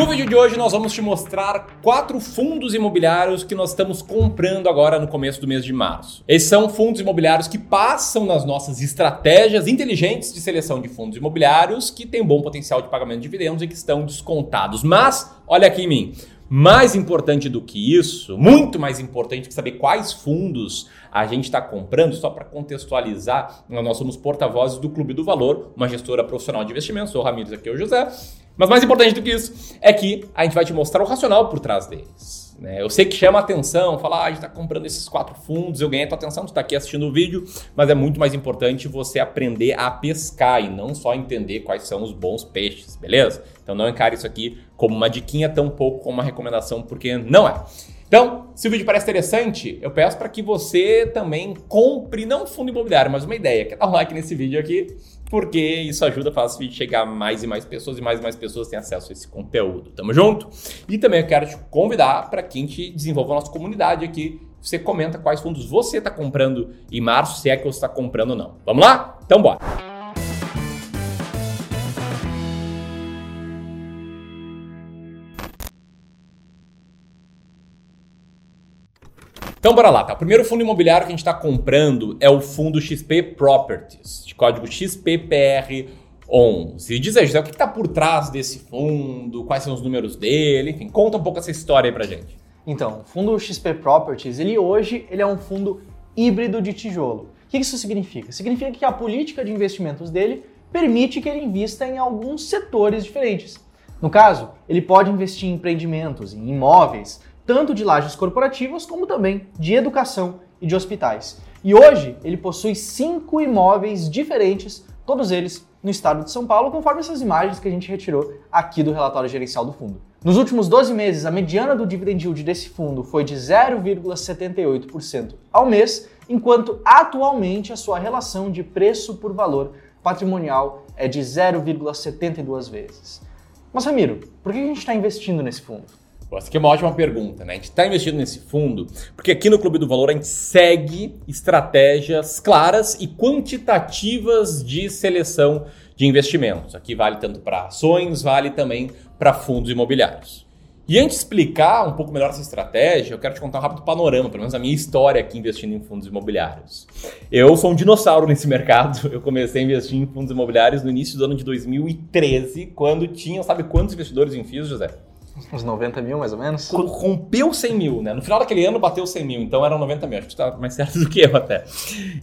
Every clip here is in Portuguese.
No vídeo de hoje nós vamos te mostrar quatro fundos imobiliários que nós estamos comprando agora no começo do mês de março. Esses são fundos imobiliários que passam nas nossas estratégias inteligentes de seleção de fundos imobiliários que têm bom potencial de pagamento de dividendos e que estão descontados. Mas, olha aqui em mim, mais importante do que isso, muito mais importante que saber quais fundos a gente está comprando, só para contextualizar, nós somos porta-vozes do Clube do Valor, uma gestora profissional de investimentos. Sou o Ramires, aqui é o José. Mas mais importante do que isso é que a gente vai te mostrar o racional por trás deles. Né? Eu sei que chama atenção, falar, ah, a gente está comprando esses quatro fundos, eu ganhei a tua atenção, tu está aqui assistindo o vídeo, mas é muito mais importante você aprender a pescar e não só entender quais são os bons peixes, beleza? Então não encare isso aqui como uma diquinha, tão pouco como uma recomendação, porque não é. Então, se o vídeo parece interessante, eu peço para que você também compre, não um fundo imobiliário, mas uma ideia. Quer dar um like nesse vídeo aqui? Porque isso ajuda esse vídeo chegar mais e mais pessoas e mais e mais pessoas têm acesso a esse conteúdo. Tamo junto? E também eu quero te convidar para que a gente desenvolva a nossa comunidade aqui. Você comenta quais fundos você está comprando em março, se é que você está comprando ou não. Vamos lá? Então bora! Então bora lá, tá? O primeiro fundo imobiliário que a gente está comprando é o fundo XP Properties, de código XPPR11. Diz aí, José, o que está por trás desse fundo, quais são os números dele, enfim, conta um pouco essa história aí pra gente. Então, o fundo XP Properties, ele hoje ele é um fundo híbrido de tijolo. O que isso significa? Significa que a política de investimentos dele permite que ele invista em alguns setores diferentes. No caso, ele pode investir em empreendimentos, em imóveis, tanto de lajes corporativas como também de educação e de hospitais. E hoje ele possui cinco imóveis diferentes, todos eles no estado de São Paulo, conforme essas imagens que a gente retirou aqui do relatório gerencial do fundo. Nos últimos 12 meses, a mediana do dividend yield desse fundo foi de 0,78% ao mês, enquanto atualmente a sua relação de preço por valor patrimonial é de 0,72 vezes. Mas Ramiro, por que a gente está investindo nesse fundo? Essa aqui é uma ótima pergunta, né? A gente está investindo nesse fundo porque aqui no Clube do Valor a gente segue estratégias claras e quantitativas de seleção de investimentos. Aqui vale tanto para ações, vale também para fundos imobiliários. E antes de explicar um pouco melhor essa estratégia, eu quero te contar um rápido panorama, pelo menos a minha história aqui investindo em fundos imobiliários. Eu sou um dinossauro nesse mercado. Eu comecei a investir em fundos imobiliários no início do ano de 2013, quando tinha, sabe quantos investidores em FIIs, José? Uns 90 mil, mais ou menos? Rompeu 100 mil, né? No final daquele ano bateu 100 mil, então eram 90 mil. Acho que tá mais certo do que eu até.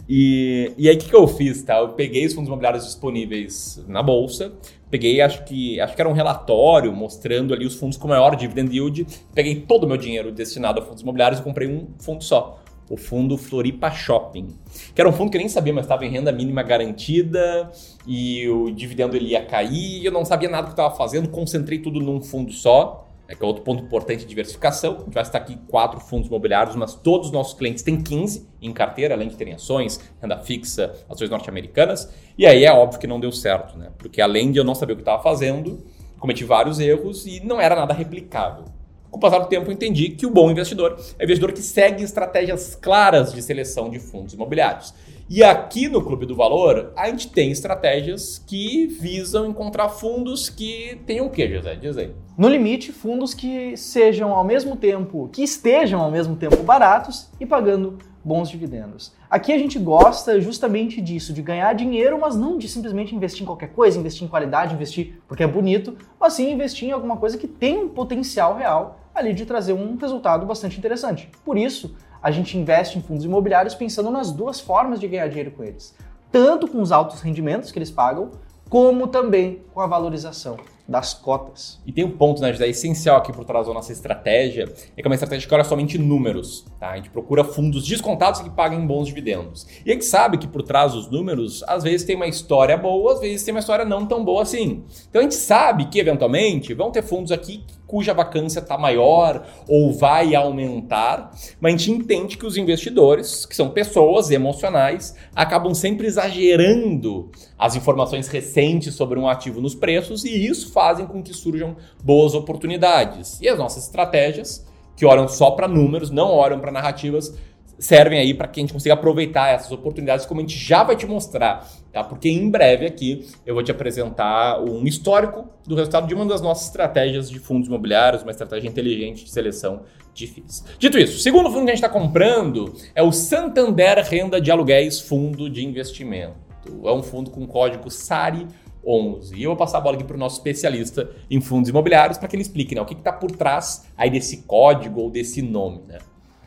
E, e aí o que, que eu fiz, tá? Eu peguei os fundos imobiliários disponíveis na bolsa, peguei, acho que, acho que era um relatório mostrando ali os fundos com maior dividend yield, peguei todo o meu dinheiro destinado a fundos imobiliários e comprei um fundo só o fundo Floripa Shopping, que era um fundo que eu nem sabia, mas estava em renda mínima garantida e o dividendo ele ia cair, eu não sabia nada do que estava fazendo, concentrei tudo num fundo só é que é outro ponto importante de diversificação. A gente vai estar aqui quatro fundos imobiliários, mas todos os nossos clientes têm 15 em carteira, além de terem ações, renda fixa, ações norte-americanas. E aí é óbvio que não deu certo, né? Porque além de eu não saber o que estava fazendo, cometi vários erros e não era nada replicável. Com o passar do tempo, eu entendi que o bom investidor é o investidor que segue estratégias claras de seleção de fundos imobiliários. E aqui no Clube do Valor, a gente tem estratégias que visam encontrar fundos que tenham o quê, José? Diz aí. No limite, fundos que sejam ao mesmo tempo, que estejam ao mesmo tempo baratos e pagando bons dividendos. Aqui a gente gosta justamente disso, de ganhar dinheiro, mas não de simplesmente investir em qualquer coisa, investir em qualidade, investir porque é bonito, mas sim investir em alguma coisa que tem um potencial real ali de trazer um resultado bastante interessante. Por isso, a gente investe em fundos imobiliários pensando nas duas formas de ganhar dinheiro com eles. Tanto com os altos rendimentos que eles pagam, como também com a valorização das cotas. E tem um ponto, né, José, essencial aqui por trás da nossa estratégia, é que é uma estratégia que olha somente números, tá? A gente procura fundos descontados que paguem bons dividendos. E a gente sabe que por trás dos números, às vezes tem uma história boa, às vezes tem uma história não tão boa assim. Então a gente sabe que, eventualmente, vão ter fundos aqui cuja vacância está maior ou vai aumentar, mas a gente entende que os investidores, que são pessoas emocionais, acabam sempre exagerando as informações recentes sobre um ativo nos preços e isso fazem com que surjam boas oportunidades. E as nossas estratégias, que olham só para números, não olham para narrativas, servem aí para que a gente consiga aproveitar essas oportunidades, como a gente já vai te mostrar, tá? Porque em breve aqui eu vou te apresentar um histórico do resultado de uma das nossas estratégias de fundos imobiliários, uma estratégia inteligente de seleção de FIIs. Dito isso, o segundo fundo que a gente está comprando é o Santander Renda de Aluguéis Fundo de Investimento. É um fundo com código SARI 11. E eu vou passar a bola aqui para o nosso especialista em fundos imobiliários para que ele explique né, o que está por trás aí desse código ou desse nome. Né?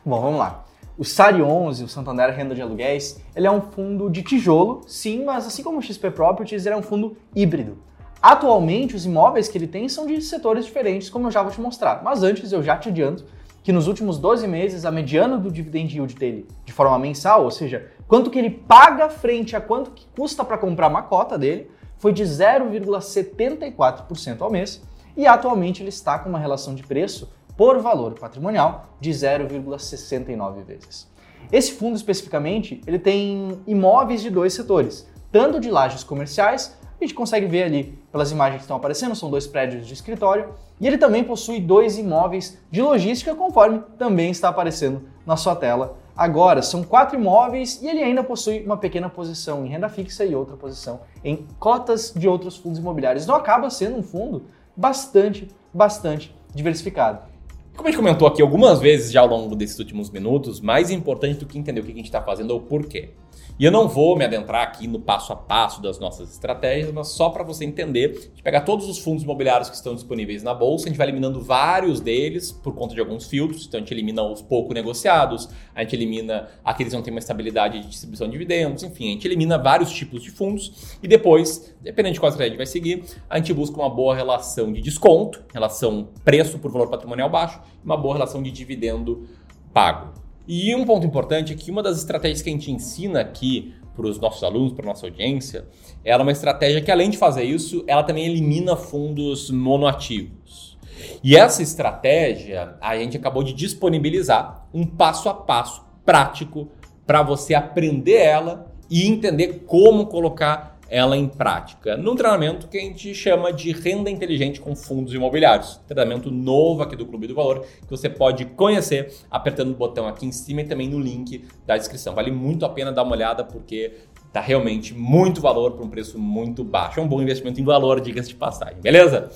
Bom, vamos lá. O SARI 11, o Santander Renda de Aluguéis, ele é um fundo de tijolo, sim, mas assim como o XP Properties, ele é um fundo híbrido. Atualmente, os imóveis que ele tem são de setores diferentes, como eu já vou te mostrar. Mas antes, eu já te adianto que nos últimos 12 meses, a mediana do dividend yield dele, de forma mensal, ou seja, quanto que ele paga frente a quanto que custa para comprar uma cota dele, foi de 0,74% ao mês, e atualmente ele está com uma relação de preço por valor patrimonial de 0,69 vezes. Esse fundo especificamente, ele tem imóveis de dois setores, tanto de lajes comerciais, a gente consegue ver ali pelas imagens que estão aparecendo, são dois prédios de escritório, e ele também possui dois imóveis de logística, conforme também está aparecendo na sua tela agora. São quatro imóveis e ele ainda possui uma pequena posição em renda fixa e outra posição em cotas de outros fundos imobiliários. Então acaba sendo um fundo bastante, bastante diversificado. Como a gente comentou aqui algumas vezes já ao longo desses últimos minutos, mais importante do que entender o que a gente está fazendo é o porquê. E eu não vou me adentrar aqui no passo a passo das nossas estratégias, mas só para você entender, a gente pegar todos os fundos imobiliários que estão disponíveis na bolsa, a gente vai eliminando vários deles por conta de alguns filtros, então a gente elimina os pouco negociados, a gente elimina aqueles que não têm uma estabilidade de distribuição de dividendos, enfim, a gente elimina vários tipos de fundos e depois, dependendo de qual estratégia vai seguir, a gente busca uma boa relação de desconto, relação preço por valor patrimonial baixo, e uma boa relação de dividendo pago. E um ponto importante é que uma das estratégias que a gente ensina aqui para os nossos alunos, para nossa audiência, ela é uma estratégia que, além de fazer isso, ela também elimina fundos monoativos. E essa estratégia, a gente acabou de disponibilizar um passo a passo prático para você aprender ela e entender como colocar ela em prática num treinamento que a gente chama de renda inteligente com fundos imobiliários. Treinamento novo aqui do Clube do Valor que você pode conhecer apertando o botão aqui em cima e também no link da descrição. Vale muito a pena dar uma olhada porque tá realmente muito valor por um preço muito baixo. É um bom investimento em valor, dicas de passagem, beleza?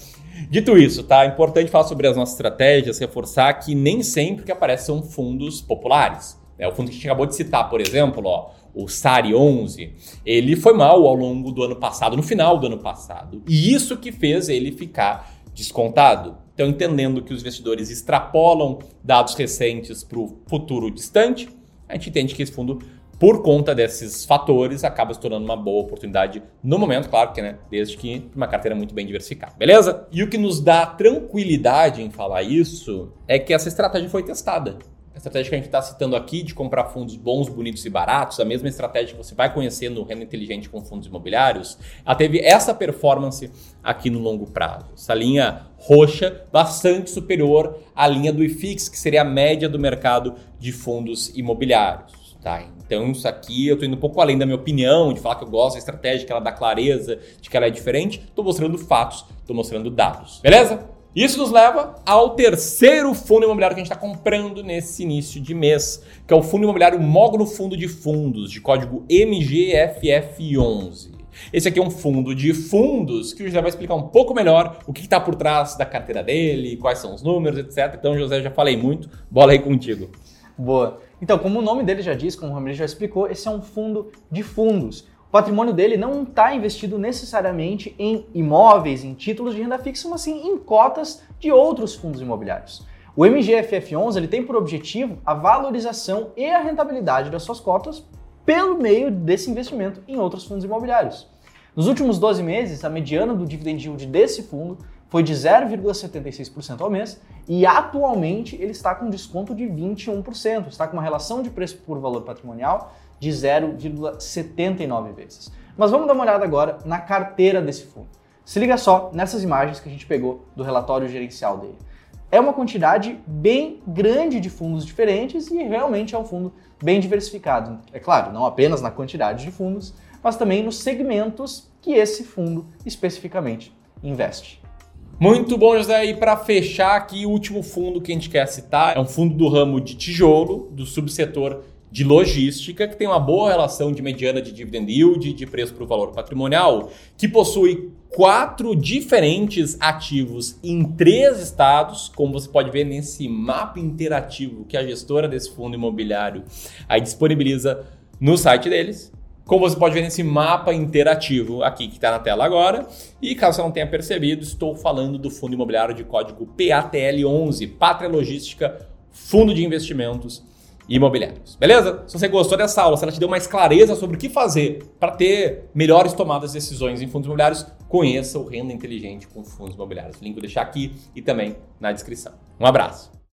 Dito isso, tá? É importante falar sobre as nossas estratégias, reforçar que nem sempre que aparecem fundos populares. É, o fundo que a gente acabou de citar, por exemplo, ó, o SARI 11, ele foi mal ao longo do ano passado, no final do ano passado. E isso que fez ele ficar descontado. Então, entendendo que os investidores extrapolam dados recentes para o futuro distante, a gente entende que esse fundo, por conta desses fatores, acaba se tornando uma boa oportunidade no momento, claro que, né? Desde que uma carteira muito bem diversificada, beleza? E o que nos dá tranquilidade em falar isso é que essa estratégia foi testada. A estratégia que a gente está citando aqui de comprar fundos bons, bonitos e baratos, a mesma estratégia que você vai conhecer no Renda Inteligente com fundos imobiliários, ela teve essa performance aqui no longo prazo. Essa linha roxa bastante superior à linha do IFIX, que seria a média do mercado de fundos imobiliários. Tá? Então, isso aqui eu estou indo um pouco além da minha opinião, de falar que eu gosto da estratégia, que ela dá clareza, de que ela é diferente. Estou mostrando fatos, estou mostrando dados. Beleza? Isso nos leva ao terceiro fundo imobiliário que a gente está comprando nesse início de mês, que é o fundo imobiliário Módulo Fundo de Fundos, de código MGFF11. Esse aqui é um fundo de fundos que o José vai explicar um pouco melhor o que está por trás da carteira dele, quais são os números, etc. Então, José, já falei muito, bola aí contigo. Boa. Então, como o nome dele já diz, como o Ramiro já explicou, esse é um fundo de fundos patrimônio dele não está investido necessariamente em imóveis, em títulos de renda fixa, mas sim em cotas de outros fundos imobiliários. O MGFF11 ele tem por objetivo a valorização e a rentabilidade das suas cotas pelo meio desse investimento em outros fundos imobiliários. Nos últimos 12 meses, a mediana do dividend yield desse fundo foi de 0,76% ao mês e atualmente ele está com desconto de 21%, está com uma relação de preço por valor patrimonial de 0,79 vezes. Mas vamos dar uma olhada agora na carteira desse fundo. Se liga só nessas imagens que a gente pegou do relatório gerencial dele. É uma quantidade bem grande de fundos diferentes e realmente é um fundo bem diversificado. É claro, não apenas na quantidade de fundos, mas também nos segmentos que esse fundo especificamente investe. Muito bom, José. E para fechar aqui, o último fundo que a gente quer citar é um fundo do ramo de tijolo, do subsetor de logística, que tem uma boa relação de mediana de dividend yield, de preço para o valor patrimonial, que possui quatro diferentes ativos em três estados, como você pode ver nesse mapa interativo que a gestora desse fundo imobiliário aí disponibiliza no site deles. Como você pode ver nesse mapa interativo aqui que está na tela agora. E caso você não tenha percebido, estou falando do fundo imobiliário de código PATL11, Pátria Logística, Fundo de Investimentos imobiliários. Beleza? Se você gostou dessa aula, se ela te deu mais clareza sobre o que fazer para ter melhores tomadas de decisões em fundos imobiliários, conheça o Renda Inteligente com Fundos Imobiliários. O link vou deixar aqui e também na descrição. Um abraço.